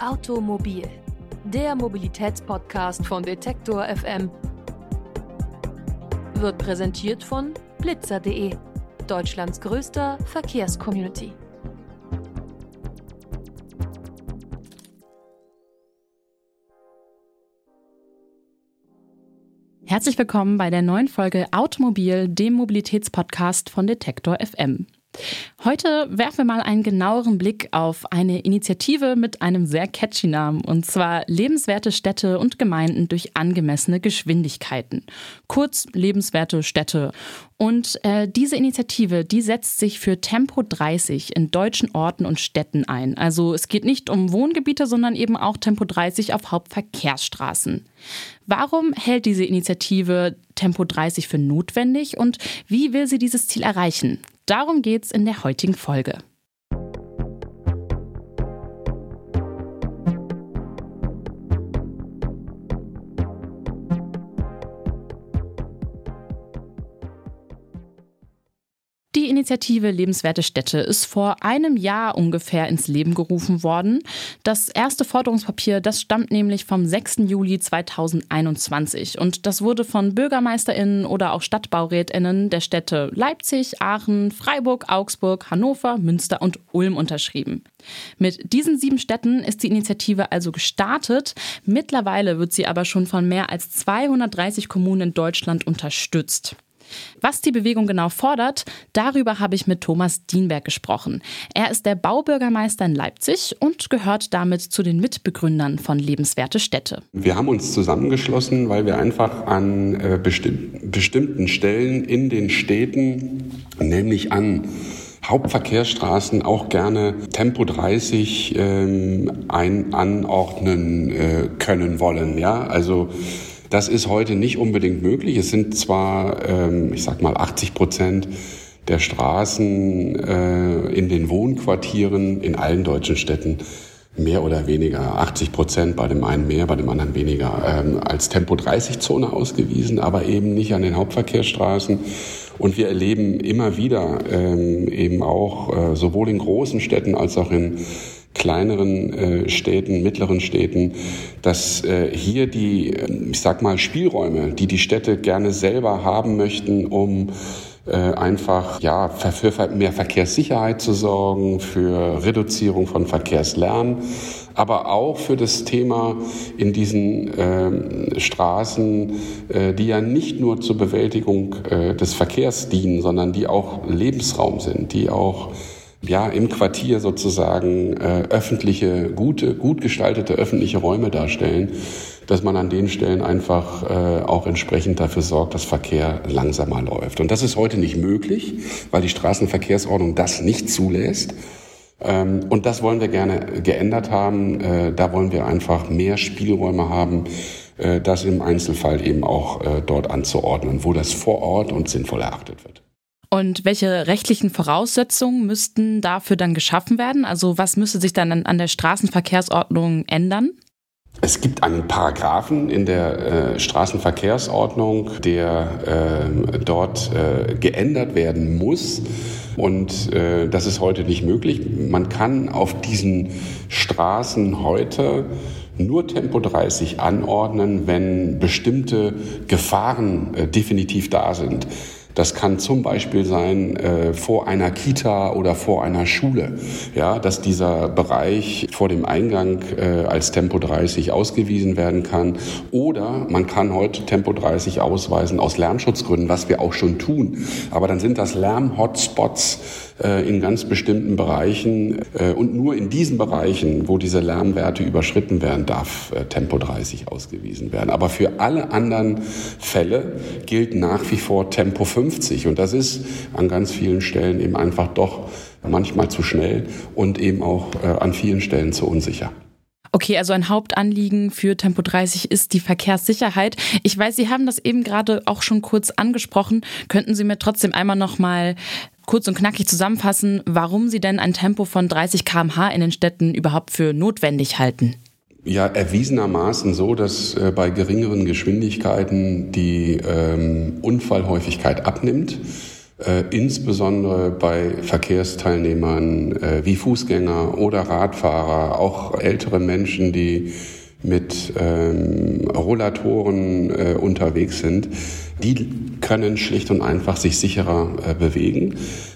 Automobil, der Mobilitätspodcast von Detektor FM, wird präsentiert von blitzer.de, Deutschlands größter Verkehrscommunity. Herzlich willkommen bei der neuen Folge Automobil, dem Mobilitätspodcast von Detektor FM. Heute werfen wir mal einen genaueren Blick auf eine Initiative mit einem sehr catchy Namen, und zwar lebenswerte Städte und Gemeinden durch angemessene Geschwindigkeiten. Kurz lebenswerte Städte. Und äh, diese Initiative, die setzt sich für Tempo 30 in deutschen Orten und Städten ein. Also es geht nicht um Wohngebiete, sondern eben auch Tempo 30 auf Hauptverkehrsstraßen. Warum hält diese Initiative Tempo 30 für notwendig und wie will sie dieses Ziel erreichen? Darum geht's in der heutigen Folge. Die Initiative Lebenswerte Städte ist vor einem Jahr ungefähr ins Leben gerufen worden. Das erste Forderungspapier, das stammt nämlich vom 6. Juli 2021 und das wurde von Bürgermeisterinnen oder auch Stadtbaurätinnen der Städte Leipzig, Aachen, Freiburg, Augsburg, Hannover, Münster und Ulm unterschrieben. Mit diesen sieben Städten ist die Initiative also gestartet. Mittlerweile wird sie aber schon von mehr als 230 Kommunen in Deutschland unterstützt. Was die Bewegung genau fordert, darüber habe ich mit Thomas Dienberg gesprochen. Er ist der Baubürgermeister in Leipzig und gehört damit zu den Mitbegründern von Lebenswerte Städte. Wir haben uns zusammengeschlossen, weil wir einfach an äh, besti bestimmten Stellen in den Städten, nämlich an Hauptverkehrsstraßen auch gerne Tempo 30 ähm, ein anordnen äh, können wollen. Ja, also das ist heute nicht unbedingt möglich. Es sind zwar, ähm, ich sag mal, 80 Prozent der Straßen äh, in den Wohnquartieren in allen deutschen Städten mehr oder weniger 80 Prozent, bei dem einen mehr, bei dem anderen weniger, ähm, als Tempo-30-Zone ausgewiesen, aber eben nicht an den Hauptverkehrsstraßen. Und wir erleben immer wieder ähm, eben auch äh, sowohl in großen Städten als auch in kleineren äh, Städten, mittleren Städten, dass äh, hier die, ähm, ich sag mal, Spielräume, die die Städte gerne selber haben möchten, um äh, einfach ja für mehr Verkehrssicherheit zu sorgen, für Reduzierung von Verkehrslärm, aber auch für das Thema in diesen äh, Straßen, äh, die ja nicht nur zur Bewältigung äh, des Verkehrs dienen, sondern die auch Lebensraum sind, die auch ja, im Quartier sozusagen äh, öffentliche, gute, gut gestaltete öffentliche Räume darstellen, dass man an den Stellen einfach äh, auch entsprechend dafür sorgt, dass Verkehr langsamer läuft. Und das ist heute nicht möglich, weil die Straßenverkehrsordnung das nicht zulässt. Ähm, und das wollen wir gerne geändert haben. Äh, da wollen wir einfach mehr Spielräume haben, äh, das im Einzelfall eben auch äh, dort anzuordnen, wo das vor Ort und sinnvoll erachtet wird. Und welche rechtlichen Voraussetzungen müssten dafür dann geschaffen werden? Also was müsste sich dann an der Straßenverkehrsordnung ändern? Es gibt einen Paragraphen in der äh, Straßenverkehrsordnung, der äh, dort äh, geändert werden muss. Und äh, das ist heute nicht möglich. Man kann auf diesen Straßen heute nur Tempo 30 anordnen, wenn bestimmte Gefahren äh, definitiv da sind. Das kann zum Beispiel sein äh, vor einer Kita oder vor einer Schule, ja, dass dieser Bereich vor dem Eingang äh, als Tempo 30 ausgewiesen werden kann. Oder man kann heute Tempo 30 ausweisen aus Lärmschutzgründen, was wir auch schon tun. Aber dann sind das Lärm-Hotspots in ganz bestimmten Bereichen äh, und nur in diesen Bereichen, wo diese Lärmwerte überschritten werden, darf äh, Tempo 30 ausgewiesen werden. Aber für alle anderen Fälle gilt nach wie vor Tempo 50 und das ist an ganz vielen Stellen eben einfach doch manchmal zu schnell und eben auch an vielen Stellen zu unsicher. Okay, also ein Hauptanliegen für Tempo 30 ist die Verkehrssicherheit. Ich weiß, Sie haben das eben gerade auch schon kurz angesprochen. Könnten Sie mir trotzdem einmal noch mal kurz und knackig zusammenfassen, warum Sie denn ein Tempo von 30 km/h in den Städten überhaupt für notwendig halten? Ja, erwiesenermaßen so, dass äh, bei geringeren Geschwindigkeiten die ähm, Unfallhäufigkeit abnimmt. äh, insbesondere bei Verkehrsteilnehmern äh, wie Fußgänger oder Radfahrer, auch ältere Menschen, die mit ähm, Rollatoren äh, unterwegs sind, die können schlicht und einfach sich sicherer äh, bewegen.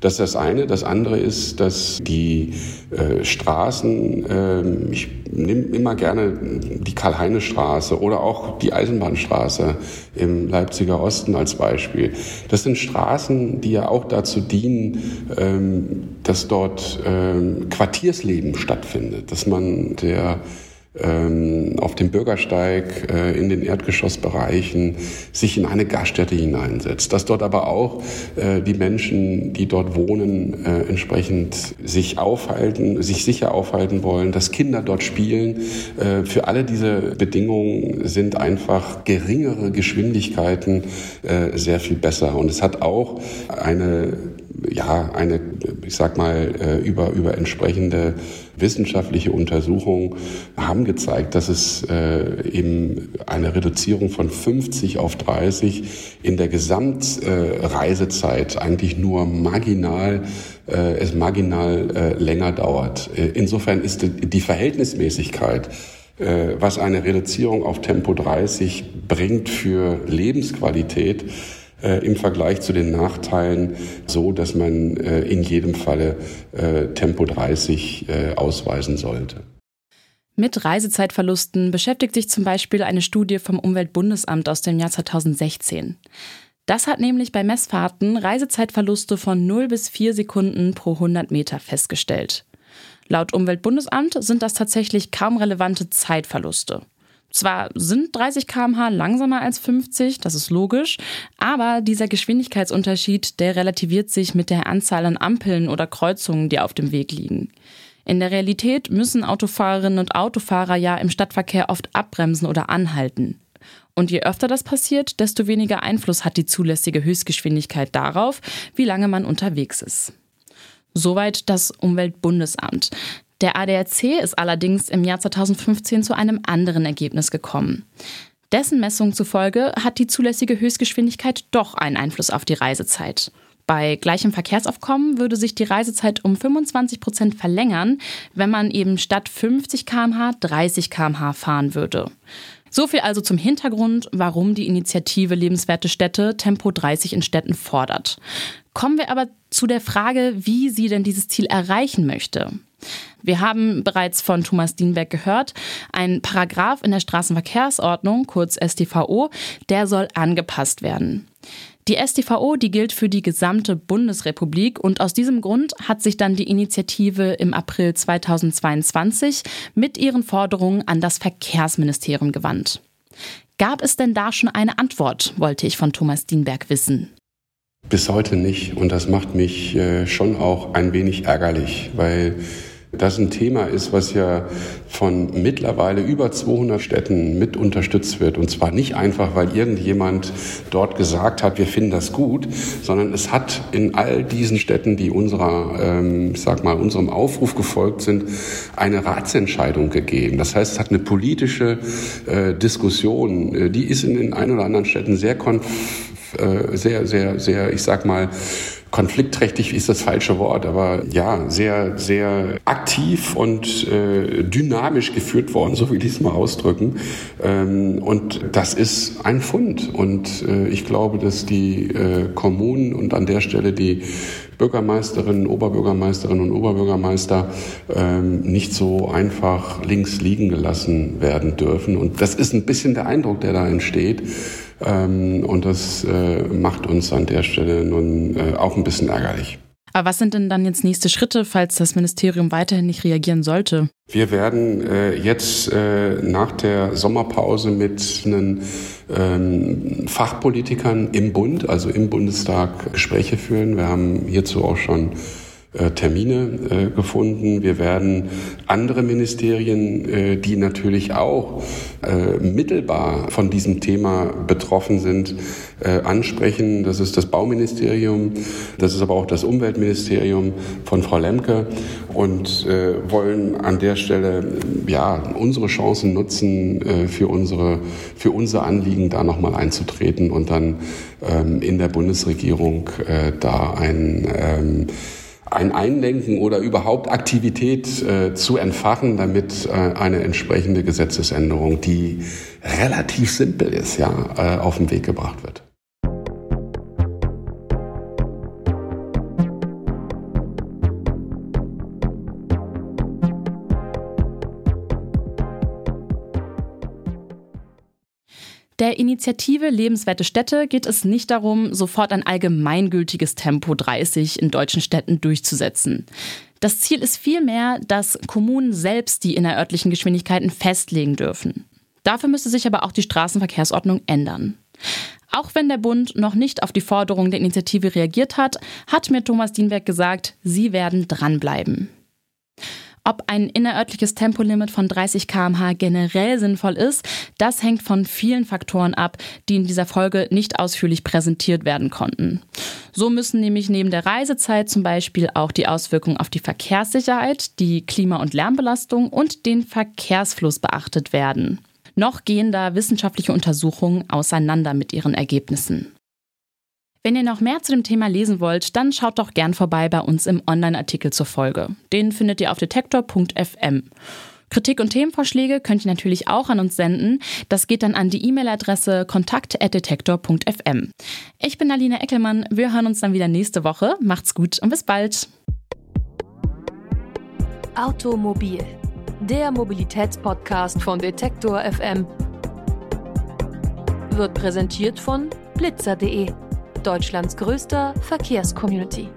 Das ist das eine. Das andere ist, dass die äh, Straßen, äh, ich nehme immer gerne die Karl-Heine-Straße oder auch die Eisenbahnstraße im Leipziger Osten als Beispiel. Das sind Straßen, die ja auch dazu dienen, ähm, dass dort ähm, Quartiersleben stattfindet, dass man der auf dem Bürgersteig äh, in den Erdgeschossbereichen sich in eine Gaststätte hineinsetzt, dass dort aber auch äh, die Menschen, die dort wohnen, äh, entsprechend sich aufhalten, sich sicher aufhalten wollen, dass Kinder dort spielen. Für alle diese Bedingungen sind einfach geringere Geschwindigkeiten sehr viel besser. Und es hat auch eine ja, eine, ich sag mal, äh, über, über entsprechende wissenschaftliche Untersuchungen haben gezeigt, dass es äh, eben eine Reduzierung von 50 auf 30 in der Gesamtreisezeit eigentlich nur marginal äh, es marginal länger dauert. Insofern ist die, Verhältnismäßigkeit was eine Reduzierung auf Tempo 30 bringt für Lebensqualität, äh, im Vergleich zu den Nachteilen so, dass man äh, in jedem Falle äh, Tempo 30 äh, ausweisen sollte. Mit Reisezeitverlusten beschäftigt sich zum Beispiel eine Studie vom Umweltbundesamt aus dem Jahr 2016. Das hat nämlich bei Messfahrten Reisezeitverluste von 0 bis 4 Sekunden pro 100 Meter festgestellt. Laut Umweltbundesamt sind das tatsächlich kaum relevante Zeitverluste. Zwar sind 30 km/h langsamer als 50, das ist logisch, aber dieser Geschwindigkeitsunterschied, der relativiert sich mit der Anzahl an Ampeln oder Kreuzungen, die auf dem Weg liegen. In der Realität müssen Autofahrerinnen und Autofahrer ja im Stadtverkehr oft abbremsen oder anhalten. Und je öfter das passiert, desto weniger Einfluss hat die zulässige Höchstgeschwindigkeit darauf, wie lange man unterwegs ist. Soweit das Umweltbundesamt. Der ADAC ist allerdings im Jahr 2015 zu einem anderen Ergebnis gekommen. Dessen Messungen zufolge hat die zulässige Höchstgeschwindigkeit doch einen Einfluss auf die Reisezeit. Bei gleichem Verkehrsaufkommen würde sich die Reisezeit um 25 Prozent verlängern, wenn man eben statt 50 km/h 30 km/h fahren würde. So viel also zum Hintergrund, warum die Initiative Lebenswerte Städte Tempo 30 in Städten fordert. Kommen wir aber zu der Frage, wie sie denn dieses Ziel erreichen möchte. Wir haben bereits von Thomas Dienberg gehört, ein Paragraph in der Straßenverkehrsordnung, kurz StVO, der soll angepasst werden. Die StVO, die gilt für die gesamte Bundesrepublik und aus diesem Grund hat sich dann die Initiative im April 2022 mit ihren Forderungen an das Verkehrsministerium gewandt. Gab es denn da schon eine Antwort, wollte ich von Thomas Dienberg wissen. Bis heute nicht und das macht mich äh, schon auch ein wenig ärgerlich, weil das ein Thema ist, was ja von mittlerweile über 200 Städten mit unterstützt wird. Und zwar nicht einfach, weil irgendjemand dort gesagt hat, wir finden das gut, sondern es hat in all diesen Städten, die unserer, ähm, ich sag mal, unserem Aufruf gefolgt sind, eine Ratsentscheidung gegeben. Das heißt, es hat eine politische äh, Diskussion, äh, die ist in den ein oder anderen Städten sehr konf äh, sehr, sehr, sehr, ich sag mal, konfliktträchtig ist das falsche Wort, aber ja, sehr, sehr aktiv und äh, dynamisch geführt worden, so will ich es mal ausdrücken. Ähm, und das ist ein Fund. Und äh, ich glaube, dass die äh, Kommunen und an der Stelle die Bürgermeisterinnen, Oberbürgermeisterinnen und Oberbürgermeister ähm, nicht so einfach links liegen gelassen werden dürfen. Und das ist ein bisschen der Eindruck, der da entsteht. Ähm, und das äh, macht uns an der Stelle nun äh, auch ein bisschen ärgerlich. Aber was sind denn dann jetzt nächste Schritte, falls das Ministerium weiterhin nicht reagieren sollte? Wir werden äh, jetzt äh, nach der Sommerpause mit einen ähm, Fachpolitikern im Bund, also im Bundestag, Gespräche führen. Wir haben hierzu auch schon Termine äh, gefunden. Wir werden andere Ministerien, äh, die natürlich auch mittelbar von diesem Thema betroffen sind, ansprechen. Das ist das Bauministerium, das ist aber auch das Umweltministerium von Frau Lemke und wollen an der Stelle ja unsere Chancen nutzen, für unsere für unser Anliegen da nochmal einzutreten und dann ähm, in der Bundesregierung da ein ähm, ein Einlenken oder überhaupt Aktivität äh, zu entfachen, damit äh, eine entsprechende Gesetzesänderung, die relativ simpel ist, ja, äh, auf den Weg gebracht wird. Der Initiative Lebenswerte Städte geht es nicht darum, sofort ein allgemeingültiges Tempo 30 in deutschen Städten durchzusetzen. Das Ziel ist vielmehr, dass Kommunen selbst die innerörtlichen Geschwindigkeiten festlegen dürfen. Dafür müsste sich aber auch die Straßenverkehrsordnung ändern. Auch wenn der Bund noch nicht auf die Forderung der Initiative reagiert hat, hat mir Thomas Dienberg gesagt, sie werden dranbleiben. Ob ein innerörtliches Tempolimit von 30 km/h generell sinnvoll ist, das hängt von vielen Faktoren ab, die in dieser Folge nicht ausführlich präsentiert werden konnten. So müssen nämlich neben der Reisezeit zum Beispiel auch die Auswirkungen auf die Verkehrssicherheit, die Klima- und Lärmbelastung und den Verkehrsfluss beachtet werden. Noch gehen da wissenschaftliche Untersuchungen auseinander mit ihren Ergebnissen. Wenn ihr noch mehr zu dem Thema lesen wollt, dann schaut doch gern vorbei bei uns im Online-Artikel zur Folge. Den findet ihr auf detektor.fm. Kritik und Themenvorschläge könnt ihr natürlich auch an uns senden. Das geht dann an die E-Mail-Adresse kontakt.detektor.fm. Ich bin Alina Eckelmann. Wir hören uns dann wieder nächste Woche. Macht's gut und bis bald. Automobil, der Mobilitätspodcast von Detektor FM, wird präsentiert von blitzer.de Deutschlands größter Verkehrscommunity.